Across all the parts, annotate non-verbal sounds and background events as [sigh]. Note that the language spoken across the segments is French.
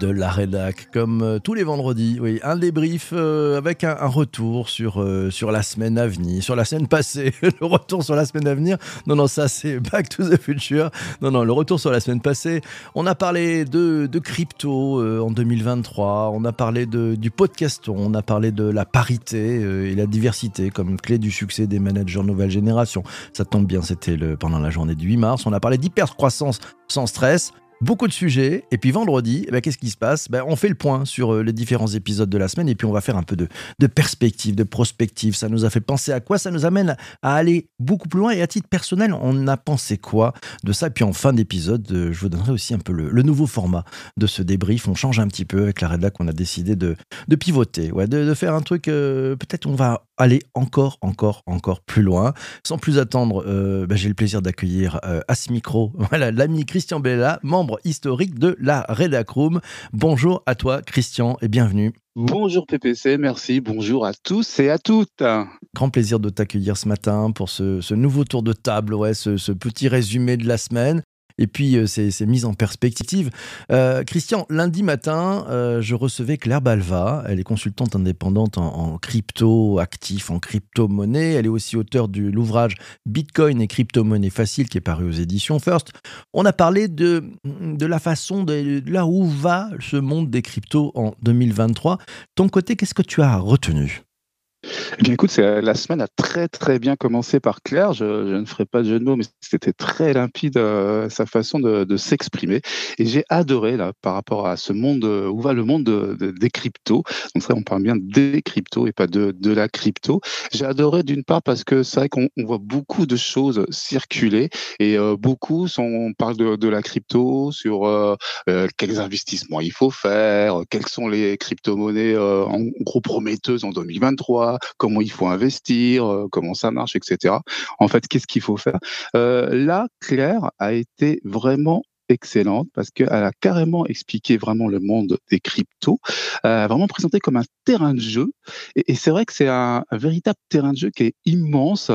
De la rédac, comme euh, tous les vendredis. Oui, un débrief euh, avec un, retour sur, euh, sur la semaine à venir, sur la semaine passée. [laughs] le retour sur la semaine à venir. Non, non, ça c'est Back to the Future. Non, non, le retour sur la semaine passée. On a parlé de, de crypto en 2023. On a parlé de, du podcaston. On a parlé de la parité et la diversité comme clé du succès des managers nouvelle génération. Ça tombe bien, c'était pendant la journée du 8 mars. On a parlé d'hypercroissance sans stress beaucoup de sujets. Et puis vendredi, eh ben, qu'est-ce qui se passe? Ben, On fait le point sur euh, les différents épisodes de la semaine et puis on va faire un peu de, de perspective, de prospective. Ça nous a fait penser à quoi? Ça nous amène à aller beaucoup plus loin. Et à titre personnel, on a pensé quoi de ça? Et puis en fin d'épisode, euh, je vous donnerai aussi un peu le, nouveau format de ce débrief. On change un petit peu avec la rédac qu'on a décidé de, de pivoter, ouais, de, faire un truc, euh, peut-être on va aller encore, encore, encore plus loin. Sans plus attendre, ben, j'ai le plaisir d'accueillir à ce micro [laughs] voilà, l'ami Christian Bella, membre historique de la Redacroom. Bonjour à toi, Christian, et bienvenue. Bonjour PPC, merci, bonjour à tous et à toutes. Grand plaisir de t'accueillir ce matin pour ce, nouveau tour de table, ouais, ce, petit résumé de la semaine et puis euh, c'est mis en perspective. Euh, Christian, lundi matin, euh, je recevais Claire Balva. Elle est consultante indépendante en, crypto actif, en crypto-monnaie. Elle est aussi auteure de l'ouvrage Bitcoin et crypto-monnaie facile qui est paru aux éditions First. On a parlé de, de la façon de, là où va ce monde des cryptos en 2023. Ton côté, qu'est-ce que tu as retenu? Eh bien, écoute, la semaine a très très bien commencé par Claire. Je, ne ferai pas de jeu de mots, mais c'était très limpide euh, sa façon de, s'exprimer. Et j'ai adoré là par rapport à ce monde euh, où va le monde des cryptos. Donc ça, on parle bien des cryptos et pas de, la crypto. J'ai adoré d'une part parce que c'est vrai qu'on voit beaucoup de choses circuler et euh, beaucoup on parle de, de la crypto sur quels investissements il faut faire, quelles sont les crypto-monnaies en gros prometteuses en 2023 comment il faut investir, euh, comment ça marche, etc. En fait, qu'est-ce qu'il faut faire? Euh, Là, Claire a été vraiment excellente parce qu'elle a carrément expliqué vraiment le monde des cryptos, a vraiment présenté comme un terrain de jeu. Et, c'est vrai que c'est un, véritable terrain de jeu qui est immense,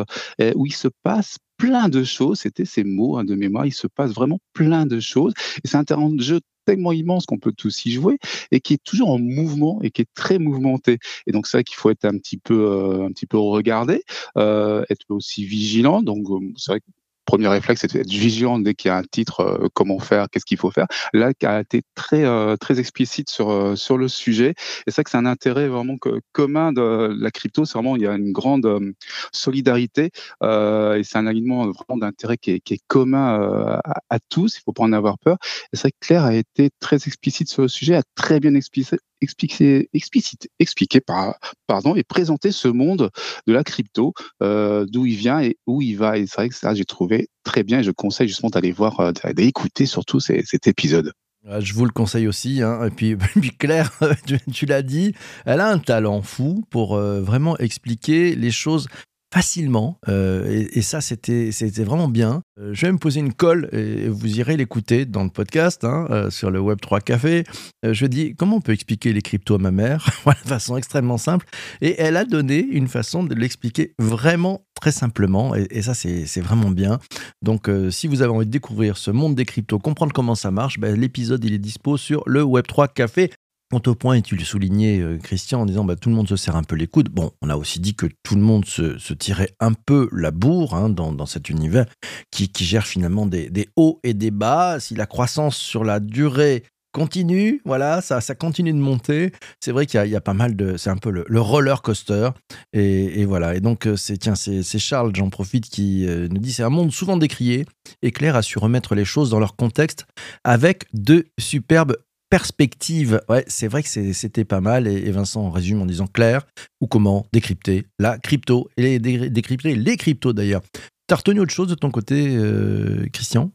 où il se passe plein de choses. C'était ces mots hein, de mémoire. Il se passe vraiment plein de choses. Et c'est un terrain de jeu tellement immense qu'on peut tous y jouer et qui est toujours en mouvement et qui est très mouvementé. Et donc c'est vrai qu'il faut être un petit peu, euh, un petit peu regardé, euh, être aussi vigilant. Donc euh, c'est vrai que premier réflexe, c'est d'être vigilant dès qu'il y a un titre, euh, comment faire, qu'est-ce qu'il faut faire. Là, a été très euh, très explicite sur euh, sur le sujet. Et c'est vrai que c'est un intérêt vraiment commun de la crypto. C'est vraiment il y a une grande solidarité et c'est un alignement vraiment d'intérêt qui est, commun à, tous. Il faut pas en avoir peur. Et c'est vrai que Claire a été très explicite sur le sujet, a très bien expliqué expliquer, explicite, expliquer par, pardon, et présenter ce monde de la crypto, euh, d'où il vient et où il va. Et c'est vrai que ça, j'ai trouvé très bien et je conseille justement d'aller voir, euh, d'écouter surtout cet épisode. Ah, je vous le conseille aussi. Hein. Et puis, [laughs] puis Claire, [laughs] tu, l'as dit, elle a un talent fou pour euh, vraiment expliquer les choses facilement. Euh, et, ça, c'était, vraiment bien. Euh, je vais me poser une colle et vous irez l'écouter dans le podcast hein, euh, sur le Web 3 Café. je dis comment on peut expliquer les cryptos à ma mère [laughs] de façon extrêmement simple. Et elle a donné une façon de l'expliquer vraiment très simplement. Et, ça, c'est, vraiment bien. Donc, si vous avez envie de découvrir ce monde des cryptos, comprendre comment ça marche, ben, l'épisode il est dispo sur le Web 3 Café. Quant au point, et tu le soulignais, euh, Christian, en disant bah, tout le monde se serre un peu les coudes. Bon, on a aussi dit que tout le monde se, tirait un peu la bourre hein, dans, cet univers qui, gère finalement des, hauts et des bas. Si la croissance sur la durée continue, voilà, ça, ça continue de monter. C'est vrai qu'il y, a pas mal de. C'est un peu le, roller coaster. Et, voilà. Et donc, euh, c'est tiens, c'est Charles, j'en profite, qui euh, nous dit c'est un monde souvent décrié. Et Claire a su remettre les choses dans leur contexte avec de superbes perspective. Ouais, c'est vrai que c'était pas mal. Et, Vincent résume en disant clair ou comment décrypter la crypto et décrypter les cryptos d'ailleurs. T'as retenu autre chose de ton côté, euh, Christian?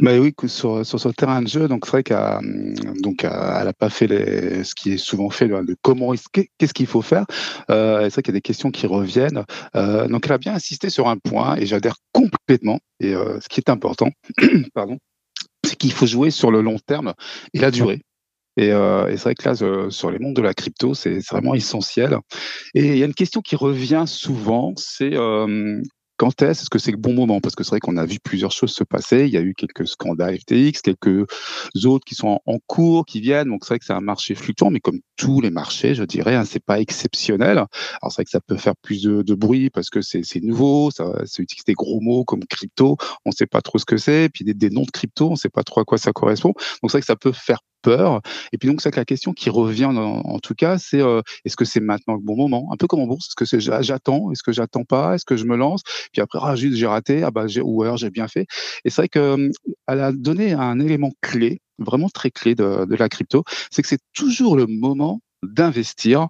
Bah oui, sur, sur ce terrain de jeu, donc c'est vrai qu'elle donc elle a pas fait ce qui est souvent fait de comment qu'est-ce qu'il faut faire. Euh, c'est vrai qu'il y a des questions qui reviennent. Euh, donc elle a bien insisté sur un point et j'adhère complètement. Et ce qui est important, [clears throat] pardon, qu'il faut jouer sur le long terme et la durée. Et, euh, c'est vrai que là, sur les mondes de la crypto, c'est vraiment essentiel. Et il y a une question qui revient souvent, c'est euh, quand est-ce? Que c'est le bon moment? Parce que c'est vrai qu'on a vu plusieurs choses se passer. Il y a eu quelques scandales FTX, quelques autres qui sont en, cours, qui viennent. Donc c'est vrai que c'est un marché fluctuant, mais comme tous les marchés, je dirais, hein, c'est pas exceptionnel. Alors c'est vrai que ça peut faire plus de, bruit parce que c'est nouveau, ça, ça utilise des gros mots comme crypto, on ne sait pas trop ce que c'est, puis des, des noms de crypto, on ne sait pas trop à quoi ça correspond. Donc c'est vrai que ça peut faire peur. Et puis donc c'est la question qui revient en, tout cas, c'est euh, est-ce que c'est maintenant le bon moment? Un peu comme en bourse, est-ce que c'est j'attends, est-ce que j'attends pas, est-ce que je me lance? Puis après ah juste j'ai raté, ah bah ou alors j'ai bien fait. Et c'est vrai que euh, elle a donné un élément clé, vraiment très clé de, de la crypto, c'est que c'est toujours le moment d'investir,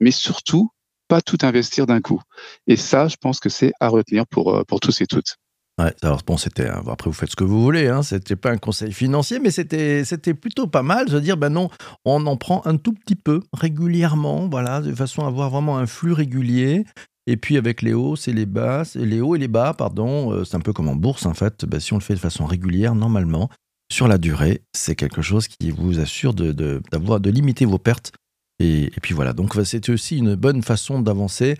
mais surtout pas tout investir d'un coup. Et ça, je pense que c'est à retenir pour, euh, pour tous et toutes. Ouais, alors bon, c'était après vous faites ce que vous voulez, hein, c'était pas un conseil financier, mais c'était c'était plutôt pas mal de dire ben non, on en prend un tout petit peu régulièrement, voilà, de façon à avoir vraiment un flux régulier. Et puis avec les hauts, c'est les bas, les hauts et les bas, pardon, euh, c'est un peu comme en bourse en fait. Ben, si on le fait de façon régulière, normalement, sur la durée, c'est quelque chose qui vous assure de, d'avoir de limiter vos pertes et, puis voilà, donc c'était aussi une bonne façon d'avancer.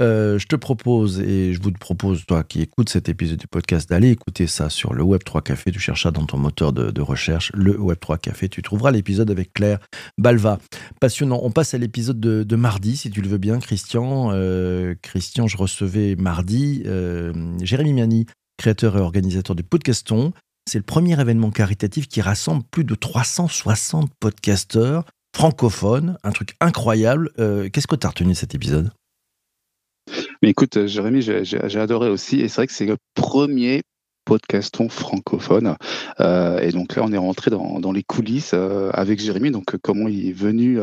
Euh, je te propose, et je vous propose, toi qui écoutes cet épisode du podcast, d'aller écouter ça sur le Web3 Café. Tu cherches ça dans ton moteur de, recherche, le Web3 Café. Tu trouveras l'épisode avec Claire Balva. Passionnant. On passe à l'épisode de, mardi, si tu le veux bien, Christian. Euh, Christian, je recevais mardi euh, Jérémy Miani, créateur et organisateur du Podcaston. C'est le premier événement caritatif qui rassemble plus de 360 podcasteurs francophone, un truc incroyable. Euh, qu'est-ce que tu as retenu de cet épisode? Écoute, euh, Jérémy, j'ai adoré aussi, et c'est vrai que c'est le premier podcaston francophone. Euh, et donc là, on est rentré dans, les coulisses avec Jérémy. Donc, comment il est venu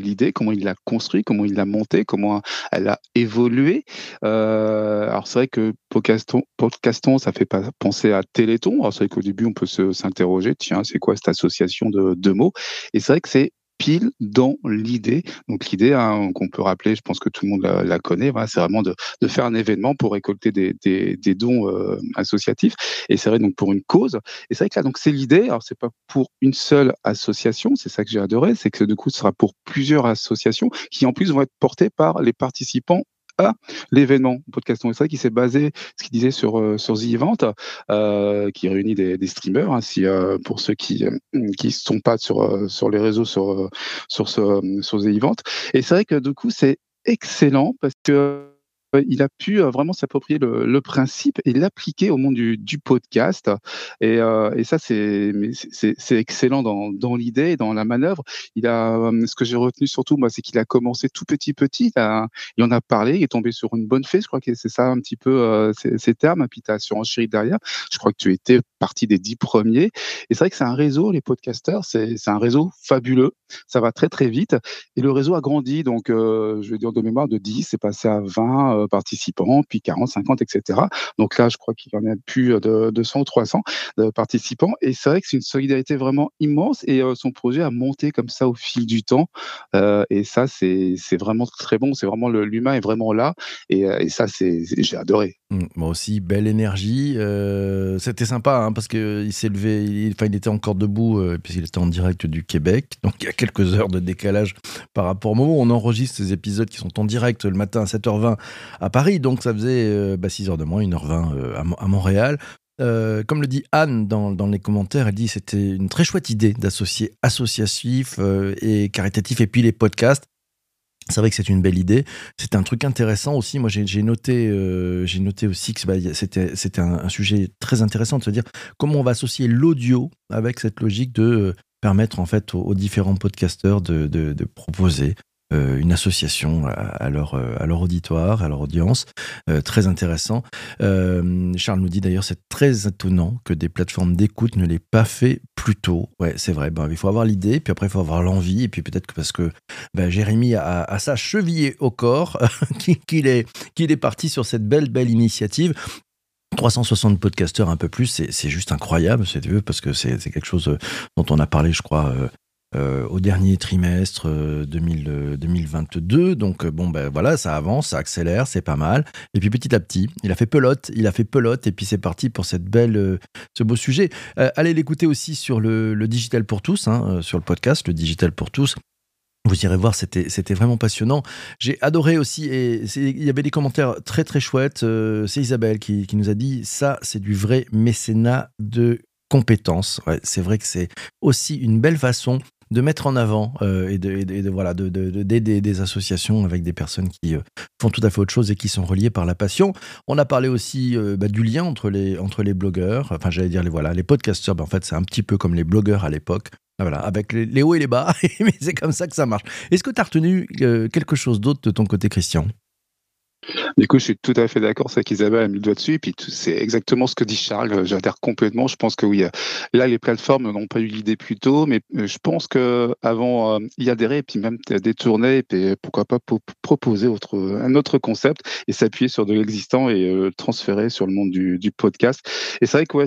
l'idée, comment il l'a construit, comment il l'a monté, comment elle a évolué. alors, c'est vrai que podcaston, podcaston, ça fait penser à Téléthon. Alors, c'est vrai qu'au début, on peut s'interroger, tiens, c'est quoi cette association de deux mots? Et c'est vrai que c'est pile dans l'idée. Donc l'idée hein, qu'on peut rappeler, je pense que tout le monde la, connaît, c'est vraiment de, faire un événement pour récolter des dons euh, associatifs. Et c'est vrai donc pour une cause. Et c'est vrai que là, donc c'est l'idée. Alors c'est pas pour une seule association, c'est ça que j'ai adoré, c'est que du coup ce sera pour plusieurs associations qui en plus vont être portées par les participants à l'événement Podcaston Extra qui s'est basé, ce qu'il disait sur euh, sur The Event, euh, qui réunit des, des streamers. Hein, si, euh, pour ceux qui qui sont pas sur sur les réseaux sur sur ce sur The Event. Et c'est vrai que du coup c'est excellent parce que il a pu euh, vraiment s'approprier le, principe et l'appliquer au monde du, podcast. Et, euh, ça, c'est excellent dans, dans l'idée dans la manœuvre. Il a, euh, ce que j'ai retenu surtout, moi, c'est qu'il a commencé tout petit petit. Il, en a parlé, il est tombé sur une bonne fée. Je crois que c'est ça un petit peu ces, termes. Et puis tu as surenchéri derrière. Je crois que tu étais partie des dix premiers. Et c'est vrai que c'est un réseau, les podcasters, c'est un réseau fabuleux. Ça va très très vite. Et le réseau a grandi. Donc, je vais dire de mémoire, de 10, c'est passé à 20 participants, puis 40, 50, etc. Donc là, je crois qu'il y en a plus de 200 ou 300 participants. Et c'est vrai que c'est une solidarité vraiment immense et euh, son projet a monté comme ça au fil du temps. Euh, et ça, c'est vraiment très bon. C'est vraiment l'humain est vraiment là. Et, euh, et ça, j'ai adoré. Mmh, moi aussi, belle énergie. C'était sympa hein, parce qu'il s'est levé, il, il était encore debout puisqu'il était en direct du Québec. Donc il y a quelques heures de décalage par rapport au moment on enregistre ces épisodes qui sont en direct le matin à 7h20 à Paris, donc ça faisait 6 euh, bah, heures de moins, 1h20 euh, à, Montréal. Euh, comme le dit Anne dans, les commentaires, elle dit c'était une très chouette idée d'associer associatif et caritatif et puis les podcasts. C'est vrai que c'est une belle idée. C'est un truc intéressant aussi. Moi, j'ai noté, j'ai noté aussi que bah, c'était un, sujet très intéressant de se dire comment on va associer l'audio avec cette logique de permettre en fait aux, différents podcasteurs de proposer euh, une association à, leur, euh, à leur auditoire, à leur audience. Euh, très intéressant. Charles nous dit d'ailleurs, c'est très étonnant que des plateformes d'écoute ne l'aient pas fait plus tôt. Ouais, c'est vrai. Ben, il faut avoir l'idée, puis après, il faut avoir l'envie. Et puis peut-être que parce que ben, Jérémy a, a, sa chevillée au corps [laughs] qu'il est, qu'il est parti sur cette belle, belle initiative. 360 podcasteurs un peu plus, c'est juste incroyable, c'est parce que c'est quelque chose dont on a parlé, je crois, euh, au dernier trimestre 2022. Euh, Donc euh, bon ben voilà, ça avance, ça accélère, c'est pas mal. Et puis petit à petit, il a fait pelote, il a fait pelote et puis c'est parti pour cette belle, ce beau sujet. allez l'écouter aussi sur le, Digital pour tous, hein, sur le podcast, le Digital pour tous. Vous irez voir, c'était vraiment passionnant. J'ai adoré aussi, et il y avait des commentaires très très chouettes. C'est Isabelle qui, nous a dit ça, c'est du vrai mécénat de compétences. C'est vrai que c'est aussi une belle façon de mettre en avant euh, et, de, voilà des associations avec des personnes qui euh, font tout à fait autre chose et qui sont reliées par la passion. On a parlé aussi bah, du lien entre les entre les blogueurs, enfin j'allais dire les voilà les podcasteurs. Ben, en fait c'est un petit peu comme les blogueurs à l'époque. Ah, voilà, avec les, hauts et les bas, [laughs] mais c'est comme ça que ça marche. Est-ce que tu as retenu euh, quelque chose d'autre de ton côté, Christian? Du coup, je suis tout à fait d'accord avec Isabelle a mis le doigt dessus. Et puis, c'est exactement ce que dit Charles. J'adhère complètement. Je pense que oui, là, les plateformes n'ont pas eu l'idée plus tôt, mais euh, je pense qu'avant euh, y adhérer et puis même détourner, et puis pourquoi pas proposer un autre concept et s'appuyer sur de l'existant et euh, transférer sur le monde du, podcast. Et c'est vrai que ouais,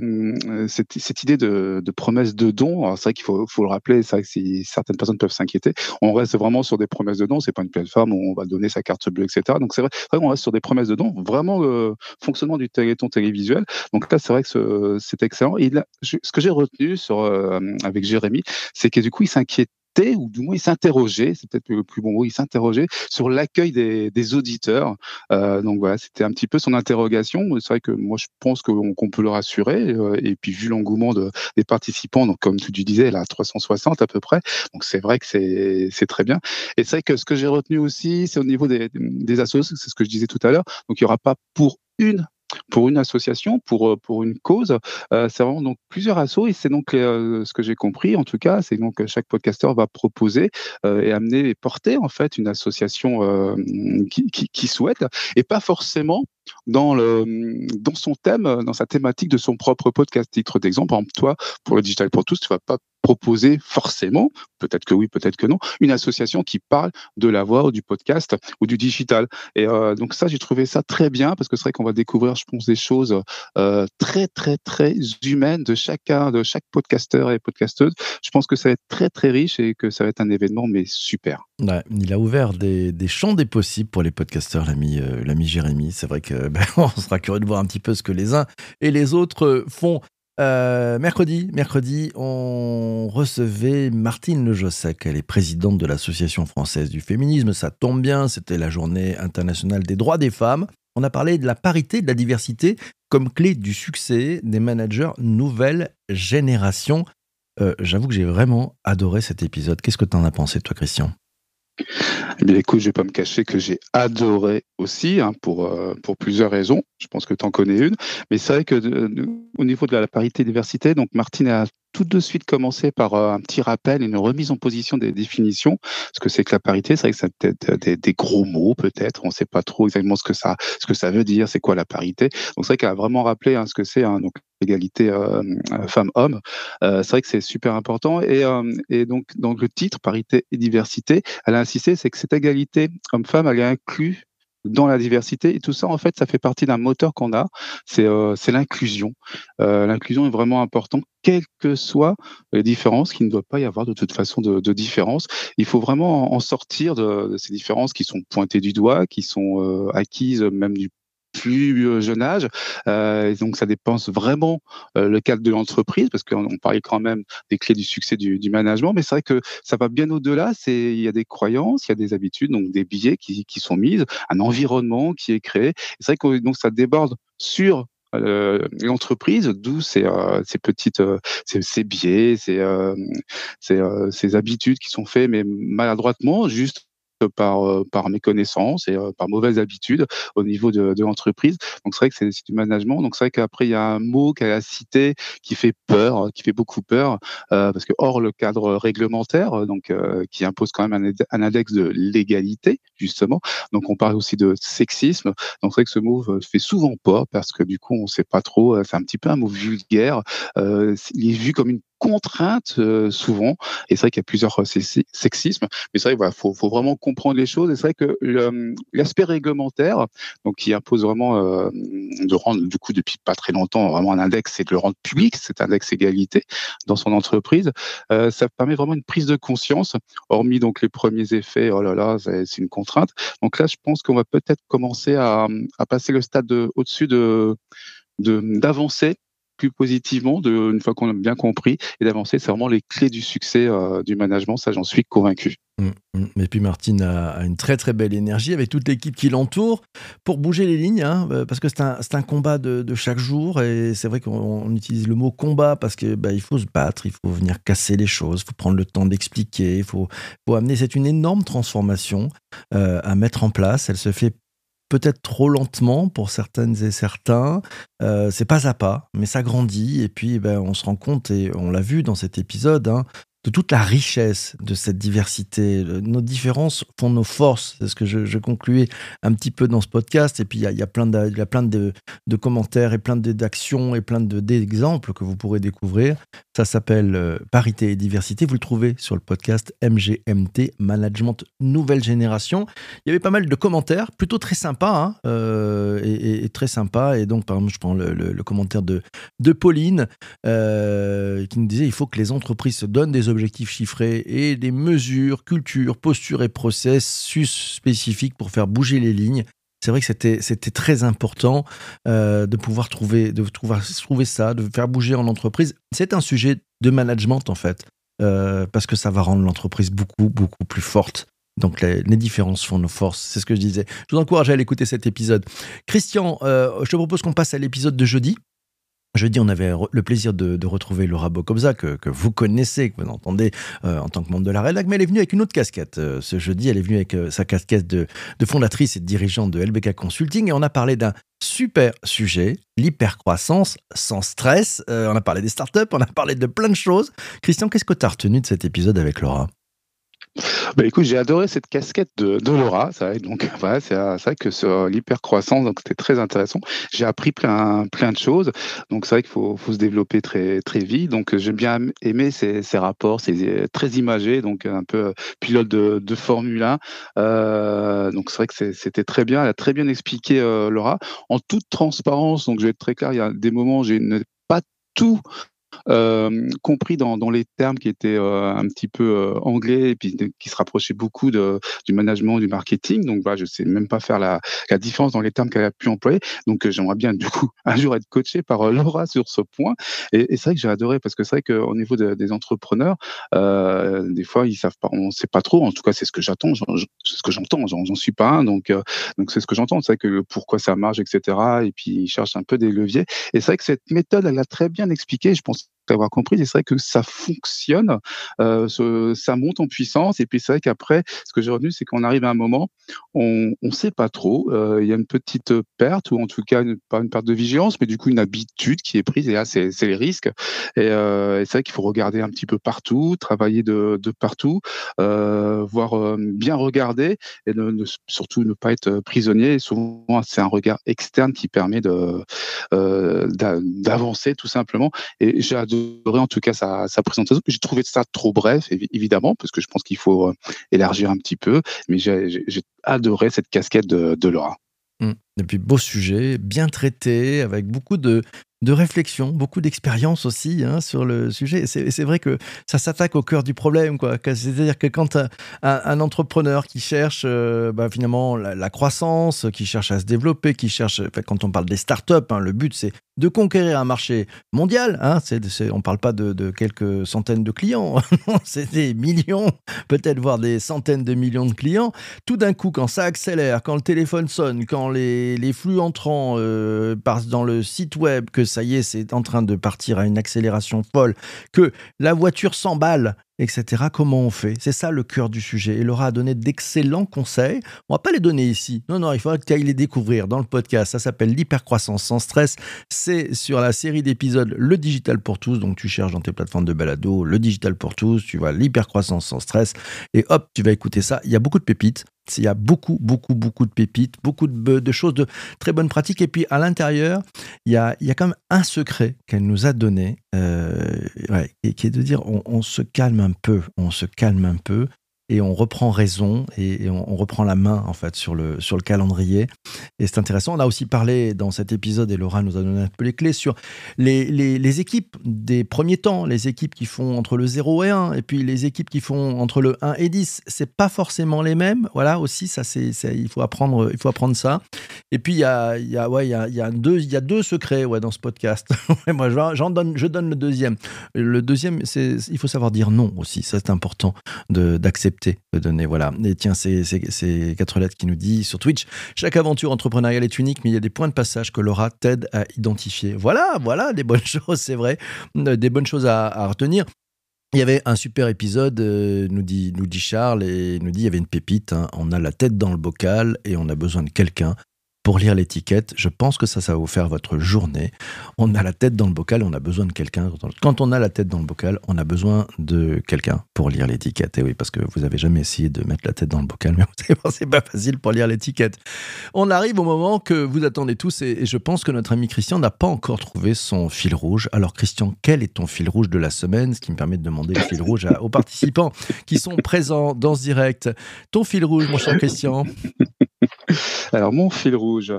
hum, cette, idée de, promesse de don. C'est vrai qu'il faut, faut le rappeler. C'est vrai que si certaines personnes peuvent s'inquiéter, on reste vraiment sur des promesses de don. C'est pas une plateforme où on va donner sa carte bleue, etc. Donc c'est vrai, vrai qu'on reste sur des promesses de dons, vraiment le fonctionnement du téléthon télévisuel. Donc là, c'est vrai que c'est excellent. Et ce que j'ai retenu sur, euh, avec Jérémy, c'est que du coup, il s'inquiète ou du moins il s'interrogeait, c'est peut-être le plus bon mot, il s'interrogeait sur l'accueil des, des, auditeurs. Euh, donc voilà, c'était un petit peu son interrogation. C'est vrai que moi je pense qu'on peut le rassurer. Euh, et puis vu l'engouement de, des participants, donc comme tu disais, là 360 à peu près, donc c'est vrai que c'est très bien. Et c'est vrai que ce que j'ai retenu aussi, c'est au niveau des, des associations, c'est ce que je disais tout à l'heure. Donc il n'y aura pas pour une pour une association, pour, euh, pour une cause. Euh, c'est vraiment donc plusieurs assos et c'est donc euh, ce que j'ai compris en tout cas, c'est donc chaque podcasteur va proposer et amener et porter en fait une association qui, souhaite et pas forcément dans, le, dans son thème, dans sa thématique de son propre podcast. Titre d'exemple, toi, pour le Digital pour tous, tu vas pas proposer forcément, peut-être que oui, peut-être que non, une association qui parle de la voix ou du podcast ou du digital. Et euh, donc ça, j'ai trouvé ça très bien parce que c'est vrai qu'on va découvrir, je pense, des choses euh, très, très, très humaines de chacun, de chaque podcasteur et podcasteuse. Je pense que ça va être très, très riche et que ça va être un événement, mais super. Il a ouvert des, champs des possibles pour les podcasteurs, l'ami euh, l'ami Jérémy. C'est vrai que [laughs] ben, sera curieux de voir un petit peu ce que les uns et les autres font. Euh, mercredi, mercredi, on recevait Martine Lejossec. Elle est présidente de l'Association française du féminisme. Ça tombe bien, c'était la journée internationale des droits des femmes. On a parlé de la parité, de la diversité comme clé du succès des managers nouvelle génération. Euh, j'avoue que j'ai vraiment adoré cet épisode. Qu'est-ce que tu en as pensé, toi, Christian? Eh bien, écoute, je vais pas me cacher que j'ai adoré aussi, hein, pour, euh, pour plusieurs raisons. Je pense que tu en connais une. Mais c'est vrai que au niveau de la parité diversité, donc Martine a tout de suite commencé par euh, un petit rappel et une remise en position des définitions. Ce que c'est que la parité, c'est vrai que ça peut-être des, des, gros mots, peut-être. On ne sait pas trop exactement ce que ça, veut dire, c'est quoi la parité. Donc c'est vrai qu'elle a vraiment rappelé hein, ce que c'est. Hein, donc l'égalité euh, euh femmes-hommes. Euh, c'est vrai que c'est super important. Et, euh, et donc, donc le titre parité et diversité, elle a insisté, c'est que cette égalité homme-femme, elle est inclue dans la diversité. Et tout ça, en fait, ça fait partie d'un moteur qu'on a, c'est euh, l'inclusion. Euh, l'inclusion est vraiment importante, quelles que soient les différences, qu'il ne doit pas y avoir de toute façon de, de différence. Il faut vraiment en sortir de, de, ces différences qui sont pointées du doigt, qui sont euh, acquises même du plus euh, jeune âge. Euh, donc ça dépense vraiment euh, le cadre de l'entreprise parce qu'on parlait quand même des clés du succès du, management, mais c'est vrai que ça va bien au-delà. C'est il y a des croyances, il y a des habitudes, donc des billets qui, sont mises, un environnement qui est créé. C'est vrai que donc ça déborde sur l'entreprise, d'où ces, petites, ces, ces, biais, ces, ces, ces, habitudes qui sont faites, mais maladroitement, juste par, euh, par méconnaissance et euh, par mauvaise habitude au niveau de, l'entreprise. Donc c'est vrai que c'est du management. Donc c'est vrai qu'après il y a un mot qu'elle a cité qui fait peur, qui fait beaucoup peur, euh, parce que hors le cadre réglementaire, donc qui impose quand même un, index de légalité justement. Donc on parle aussi de sexisme. Donc c'est vrai que ce mot fait souvent peur parce que du coup on sait pas trop. C'est un petit peu un mot vulgaire. il est vu comme une contrainte euh, souvent. Et c'est vrai qu'il y a plusieurs euh, sexismes. Mais c'est vrai voilà, faut, vraiment comprendre les choses. Et c'est vrai que l'aspect réglementaire, donc qui impose vraiment euh, de rendre, du coup, depuis pas très longtemps, vraiment un index et de le rendre public, cet index égalité dans son entreprise, euh, ça permet vraiment une prise de conscience, hormis donc les premiers effets, oh là là, c'est une contrainte. Donc là, je pense qu'on va peut-être commencer à, à passer le stade au-dessus de d'avancer positivement de, une fois qu'on a bien compris et d'avancer. C'est vraiment les clés du succès du management. Ça, j'en suis convaincu. Mmh, mmh. Et puis Martine a, une très très belle énergie avec toute l'équipe qui l'entoure pour bouger les lignes, hein, parce que c'est un, un, combat de, de, chaque jour et c'est vrai qu'on utilise le mot combat parce que bah, il faut se battre, il faut venir casser les choses, il faut prendre le temps d'expliquer, il faut, faut amener. C'est une énorme transformation euh, à mettre en place. Elle se fait peut-être trop lentement pour certaines et certains. Euh, c'est pas à pas, mais ça grandit. Et puis, ben, on se rend compte, et on l'a vu dans cet épisode, hein, de toute la richesse de cette diversité. Nos différences font nos forces. C'est ce que je, concluais un petit peu dans ce podcast. Et puis, il y a, plein, de, y a plein de, commentaires et plein d'actions et plein d'exemples que vous pourrez découvrir. Ça s'appelle euh, Parité et diversité. Vous le trouvez sur le podcast MGMT, Management Nouvelle Génération. Il y avait pas mal de commentaires, plutôt très sympas hein, euh, et, très. Et donc, par exemple, je prends le, commentaire de, de Pauline euh, qui nous disait il faut que les entreprises se donnent des objectifs chiffrés et des mesures, culture, posture et processus spécifiques pour faire bouger les lignes. C'est vrai que c'était, c'était très important euh, de pouvoir trouver, de trouver ça, de faire bouger en entreprise. C'est un sujet de management en fait, euh, parce que ça va rendre l'entreprise beaucoup, beaucoup plus forte. Donc les, différences font nos forces, c'est ce que je disais. Je vous encourage à aller écouter cet épisode. Christian, euh, je te propose qu'on passe à l'épisode de jeudi. Jeudi, on avait le plaisir de, retrouver Laura Bocobza, que, vous connaissez, que vous entendez euh, en tant que membre de la RELAC, mais elle est venue avec une autre casquette. Euh, ce jeudi, elle est venue avec euh, sa casquette de, fondatrice et de dirigeante de LBK Consulting, et on a parlé d'un super sujet, l'hypercroissance sans stress. on a parlé des startups, on a parlé de plein de choses. Christian, qu'est-ce que tu as retenu de cet épisode avec Laura? Bah, écoute, j'ai adoré cette casquette de, Laura. [laughs] Voilà, c'est vrai que sur l'hypercroissance, donc c'était très intéressant. J'ai appris plein, plein de choses. Donc, c'est vrai qu'il faut, se développer très, très vite. Donc, j'ai bien aimé ces, rapports, c'est très imagé, donc un peu pilote de, Formule 1. Euh, donc, c'est vrai que c'était très bien. Elle a très bien expliqué euh, Laura. En toute transparence, donc je vais être très clair, il y a des moments où j'ai pas tout euh, compris dans, dans, les termes qui étaient euh, un petit peu euh, anglais et puis qui se rapprochaient beaucoup de, du management, du marketing. Donc, bah, je sais même pas faire la, la différence dans les termes qu'elle a pu employer. Donc, j'aimerais bien du coup [laughs] un jour être coaché par Laura sur ce point. Et, et c'est vrai que j'ai adoré parce que c'est vrai qu'au niveau des entrepreneurs, des fois ils savent pas, on sait pas trop. En tout cas, c'est ce que j'attends, c'est ce que j'entends. J'en suis pas un, donc donc c'est ce que j'entends. C'est que pourquoi ça marche, etc. Et puis ils cherchent un peu des leviers. Et c'est vrai que cette méthode, elle a très bien expliqué. Je pense avoir compris. c'est vrai que ça fonctionne, ça monte en puissance. Et puis c'est vrai qu'après, ce que j'ai retenu, c'est qu'on arrive à un moment, on ne sait pas trop. Il y a une petite perte, ou en tout cas pas une perte de vigilance, mais du coup une habitude qui est prise. Et là, c'est les risques. Et, c'est vrai qu'il faut regarder un petit peu partout, travailler de, partout, voir bien regarder et surtout ne pas être prisonnier. Et souvent, c'est un regard externe qui permet d'avancer tout simplement. Et j'ai adoré en tout cas sa, présentation. J'ai trouvé ça trop bref, évidemment, parce que je pense qu'il faut euh, élargir un petit peu, mais j'ai adoré cette casquette de, Laura. Mmh. Et puis beau sujet, bien traité, avec beaucoup de, de réflexion, beaucoup d'expérience aussi hein, sur le sujet. C'est vrai que ça s'attaque au cœur du problème. C'est-à-dire que quand un, entrepreneur qui cherche euh, bah, finalement la, croissance, qui cherche à se développer, qui cherche, quand on parle des startups, hein, le but c'est de conquérir un marché mondial. Hein, on ne parle pas de, quelques centaines de clients, [laughs] c'est des millions, peut-être voire des centaines de millions de clients. Tout d'un coup, quand ça accélère, quand le téléphone sonne, quand les, flux entrants euh, passent dans le site web, que ça y est, c'est en train de partir à une accélération folle, que la voiture s'emballe etc. Comment on fait? C'est ça le cœur du sujet. Et Laura a donné d'excellents conseils. On va pas les donner ici. Non, non, il faudra que tu ailles les découvrir dans le podcast. Ça s'appelle l'hypercroissance sans stress. C'est sur la série d'épisodes Le Digital pour tous. Donc tu cherches dans tes plateformes de balado Le Digital pour tous. Tu vois l'hypercroissance sans stress. Et hop, tu vas écouter ça. Il y a beaucoup de pépites. Il y a beaucoup, beaucoup, beaucoup de pépites, beaucoup de, choses de très bonnes pratiques. Et puis à l'intérieur, il y a, il y a quand même un secret qu'elle nous a donné, euh, et qui est de dire on, se calme un peu, on se calme un peu. Et on reprend raison et, on, reprend la main en fait sur le, sur le calendrier. Et c'est intéressant. On a aussi parlé dans cet épisode, et Laura nous a donné un peu les clés sur les, les, équipes des premiers temps, les équipes qui font entre le 0 et 1, et puis les équipes qui font entre le 1 et 10. C'est pas forcément les mêmes. Voilà, aussi, ça, c'est, il, faut apprendre, il faut apprendre ça. Et puis, il y a, deux, secrets ouais, dans ce podcast. [laughs] Moi, j'en donne, je donne le deuxième. Le deuxième, c'est, il faut savoir dire non aussi. Ça, c'est important de, d'accepter de donner. Voilà. Et tiens, c'est quatre lettres qui nous dit sur Twitch chaque aventure entrepreneuriale est unique, mais il y a des points de passage que Laura t'aide à identifier. Voilà, voilà, des bonnes [laughs] choses, c'est vrai, euh, des bonnes choses à, retenir. Il y avait un super épisode, euh, nous, dit, nous dit Charles, et nous dit il y avait une pépite. Hein. on a la tête dans le bocal et on a besoin de quelqu'un pour lire l'étiquette. Je pense que ça, ça va vous faire votre journée. On a la tête dans le bocal, on a besoin de quelqu'un. Quand on a la tête dans le bocal, on a besoin de quelqu'un pour lire l'étiquette. Et oui, parce que vous n'avez jamais essayé de mettre la tête dans le bocal, [laughs] mais vous savez, c'est pas facile pour lire l'étiquette. On arrive au moment que vous attendez tous et, je pense que notre ami Christian n'a pas encore trouvé son fil rouge. Alors Christian, quel est ton fil rouge de la semaine? Ce qui me permet de demander le fil rouge aux participants qui sont présents dans ce direct. Ton fil rouge, mon cher Christian [laughs] Alors, mon fil rouge,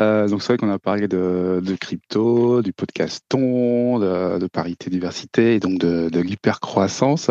euh, donc c'est vrai qu'on a parlé de, crypto, du podcaston, de, de parité diversité et donc de, de l'hypercroissance.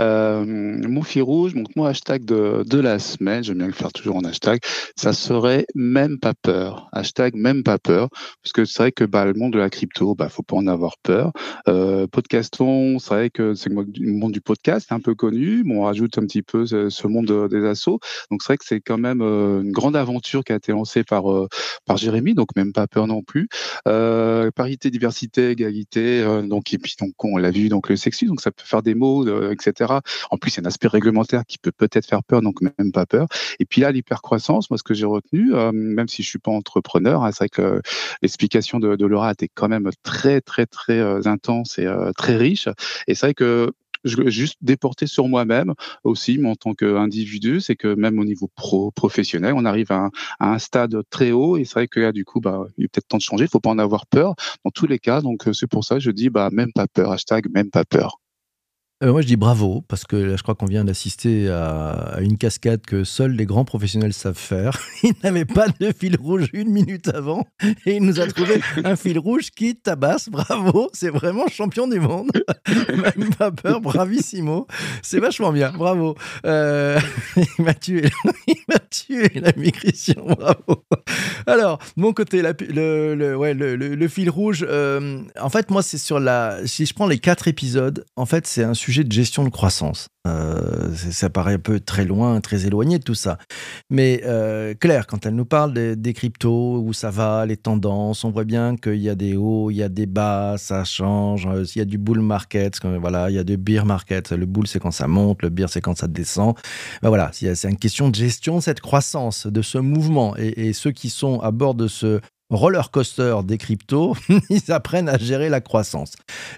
Euh, mon fil rouge, donc mon hashtag de, la semaine, j'aime bien le faire toujours en hashtag, ça serait même pas peur. Hashtag même pas peur, parce que c'est vrai que bah, le monde de la crypto, bah faut pas en avoir peur. Euh, podcaston, c'est vrai que c'est le monde du podcast, un peu connu. Bon, on rajoute un petit peu ce, monde des assos, donc c'est vrai que c'est quand même euh, une grande aventure qui a été lancée par euh, par Jérémy, donc même pas peur non plus. Euh, parité, diversité, égalité, euh, donc et puis donc on l'a vu donc le sexy, donc ça peut faire des mots, etc. En plus, il y a un aspect réglementaire qui peut peut-être faire peur, donc même pas peur. Et puis là, l'hypercroissance, moi ce que j'ai retenu, même si je suis pas entrepreneur, hein, c'est vrai que l'explication de, de Laura était quand même très très très intense et très riche. Et c'est vrai que je juste déporter sur moi-même aussi, mais en tant qu'individu, c'est que même au niveau pro, professionnel, on arrive à un, stade très haut et c'est vrai que là, du coup, bah, il est peut-être temps de changer. Il faut pas en avoir peur dans tous les cas. Donc, euh, c'est pour ça que je dis, bah, même pas peur. Hashtag même pas peur. Euh, moi, je dis bravo, parce que là, je crois qu'on vient d'assister à, une cascade que seuls les grands professionnels savent faire. [laughs] Il n'avait pas de fil rouge une minute avant, et il nous a trouvé un fil rouge qui tabasse. Bravo, c'est vraiment champion du monde. [laughs] Même pas peur, bravissimo. C'est vachement bien, bravo. Euh, [laughs] il m'a tué, tué, [laughs] l'ami Christian, [laughs] bravo. Alors, mon côté, le, fil rouge, euh, en fait, moi, c'est sur la. Si je prends les quatre épisodes, en fait, c'est un sujet de gestion de croissance. Euh, ça paraît un peu très loin, très éloigné de tout ça. Mais euh, Claire, quand elle nous parle des, cryptos, où ça va, les tendances, on voit bien qu'il y a des hauts, il y a des bas, ça change. Euh, il y a du bull market, voilà, il y a du bear market. Le bull, c'est quand ça monte, le bear, c'est quand ça descend. Ben voilà, c'est une question de gestion de cette croissance, de ce mouvement. Et, et ceux qui sont à bord de ce roller coaster des cryptos, [laughs] ils apprennent à gérer la croissance.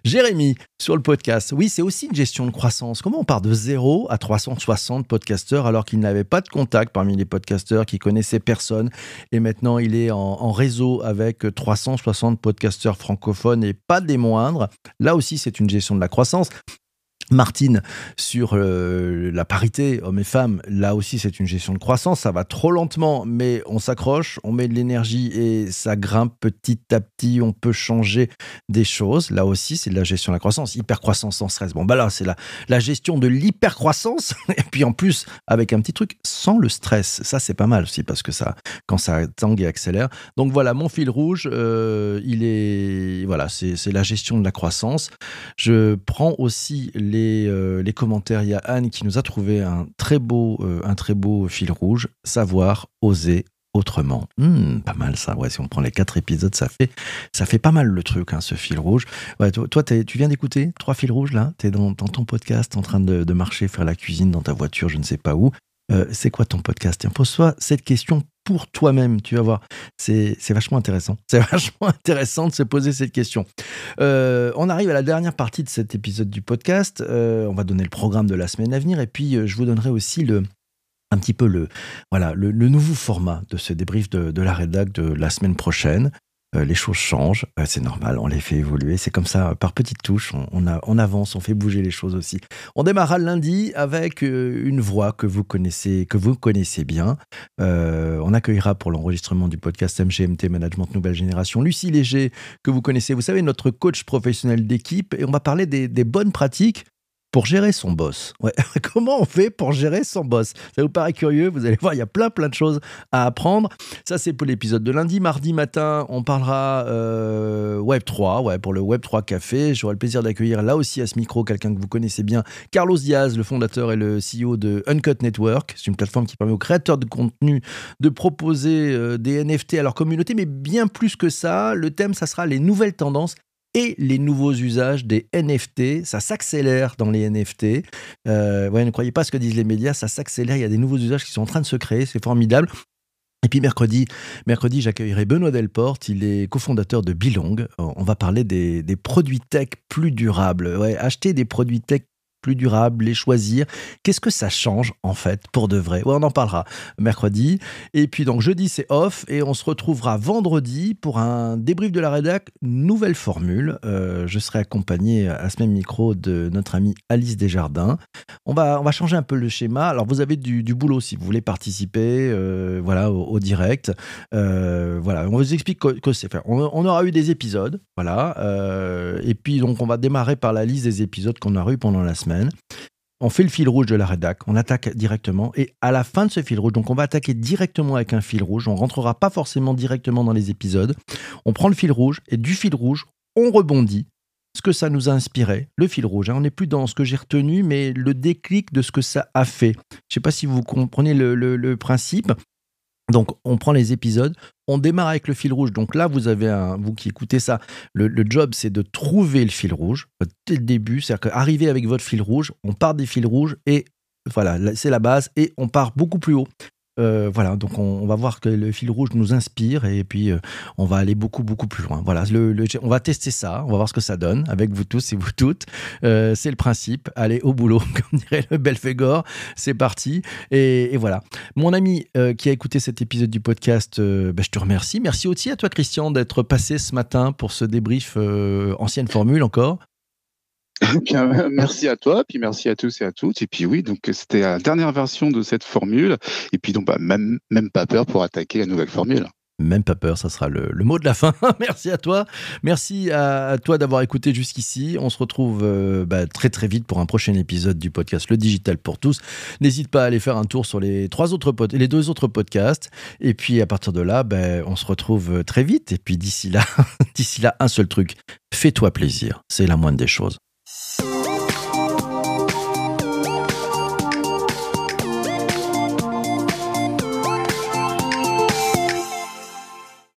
Jérémy, sur le podcast, oui, c'est aussi une gestion de croissance. Comment on part de 0 à 360 podcasteurs alors qu'il n'avait pas de contact parmi les podcasteurs, qui connaissait personne, et maintenant il est en, en réseau avec 360 podcasteurs francophones et pas des moindres? Là aussi, c'est une gestion de la croissance. Martine sur euh, la parité hommes et femmes, là aussi c'est une gestion de croissance, ça va trop lentement mais on s'accroche, on met de l'énergie et ça grimpe petit à petit, on peut changer des choses, là aussi c'est de la gestion de la croissance, hyper croissance sans stress, bon bah là c'est la, la gestion de l'hyper croissance [laughs] et puis en plus avec un petit truc sans le stress, ça c'est pas mal aussi parce que ça quand ça tangue et accélère, donc voilà mon fil rouge, euh, il est voilà c'est la gestion de la croissance, je prends aussi les euh, les, commentaires. Il y a Anne qui nous a trouvé un très beau, euh, un très beau fil rouge, savoir, oser, autrement. Hmm, pas mal ça. Ouais, si on prend les quatre épisodes, ça fait, ça fait pas mal le truc, hein, ce fil rouge. Toi, tu viens d'écouter trois fils rouges là? Tu es dans, ton podcast, en train de, marcher, faire la cuisine dans ta voiture, je ne sais pas où. Euh, c'est quoi ton podcast? Pose-toi cette question pour toi-même, tu vas voir. C'est vachement intéressant. [laughs] C'est vachement intéressant de se poser cette question. Euh, on arrive à la dernière partie de cet épisode du podcast. Euh, on va donner le programme de la semaine à venir et puis euh, je vous donnerai aussi le, un petit peu le, voilà, le, nouveau format de ce débrief de, la rédac de la semaine prochaine. Euh, les choses changent, euh, c'est normal, on les fait évoluer, c'est comme ça, par petites touches, on, avance, on fait bouger les choses aussi. On démarra lundi avec euh, une voix que vous connaissez, que vous connaissez bien. on accueillera pour l'enregistrement du podcast MGMT Management Nouvelle Génération Lucie Léger, que vous connaissez, vous savez, notre coach professionnel d'équipe, et on va parler des bonnes pratiques pour gérer son boss. [laughs] Comment on fait pour gérer son boss? Ça vous paraît curieux? Vous allez voir, il y a plein plein de choses à apprendre. Ça, c'est pour l'épisode de lundi. Mardi matin, on parlera euh, Web 3, ouais, pour le Web 3 Café. J'aurai le plaisir d'accueillir là aussi à ce micro quelqu'un que vous connaissez bien, Carlos Diaz, le fondateur et le CEO de Uncut Network. C'est une plateforme qui permet aux créateurs de contenu de proposer euh, des NFT à leur communauté, mais bien plus que ça. Le thème, ça sera les nouvelles tendances et les nouveaux usages des NFT. Ça s'accélère dans les NFT. Euh, ne croyez pas ce que disent les médias, ça s'accélère. Il y a des nouveaux usages qui sont en train de se créer. C'est formidable. Et puis mercredi, mercredi j'accueillerai Benoît Delporte, il est cofondateur de Belong. On va parler des, produits tech plus durables. Acheter des produits tech plus durable, les choisir. Qu'est-ce que ça change en fait pour de vrai? Ouais, On en parlera mercredi. Et puis donc jeudi c'est off et on se retrouvera vendredi pour un débrief de la rédac, nouvelle formule. Euh, je serai accompagné à ce même micro de notre amie Alice Desjardins. On va, on va changer un peu le schéma. Alors vous avez du, boulot si vous voulez participer euh, voilà, au, direct. Euh, voilà, on vous explique que, c'est. On, on, aura eu des épisodes, voilà. et puis donc on va démarrer par la liste des épisodes qu'on a eu pendant la semaine. On fait le fil rouge de la rédac, on attaque directement et à la fin de ce fil rouge, donc on va attaquer directement avec un fil rouge, on rentrera pas forcément directement dans les épisodes. On prend le fil rouge et du fil rouge, on rebondit ce que ça nous a inspiré, le fil rouge. Hein. On n'est plus dans ce que j'ai retenu, mais le déclic de ce que ça a fait. Je ne sais pas si vous comprenez le principe. Donc, on prend les épisodes, on démarre avec le fil rouge. Donc là, vous avez un, vous qui écoutez ça, le, job, c'est de trouver le fil rouge dès le début. C'est-à-dire qu'arriver avec votre fil rouge, on part des fils rouges et voilà, c'est la base et on part beaucoup plus haut. Euh, voilà, donc on, va voir que le fil rouge nous inspire et puis euh, on va aller beaucoup beaucoup plus loin. Voilà, le, on va tester ça, on va voir ce que ça donne avec vous tous et vous toutes. Euh, c'est le principe. Allez au boulot, [laughs] comme dirait le Belphégor. C'est parti et, voilà. Mon ami qui a écouté cet épisode du podcast, bah, je te remercie. Merci aussi à toi Christian d'être passé ce matin pour ce débrief ancienne formule encore. [laughs] merci à toi, puis merci à tous et à toutes. Et puis oui, donc c'était la dernière version de cette formule. Et puis donc bah, même, pas peur pour attaquer la nouvelle formule. Même pas peur, ça sera le, mot de la fin. [laughs] Merci à toi. Merci à, toi d'avoir écouté jusqu'ici. On se retrouve euh, bah, très très vite pour un prochain épisode du podcast Le Digital pour tous. N'hésite pas à aller faire un tour sur les trois autres les deux autres podcasts. Et puis à partir de là, bah, on se retrouve très vite. Et puis d'ici là, [laughs] d'ici là, un seul truc. Fais-toi plaisir. C'est la moindre des choses.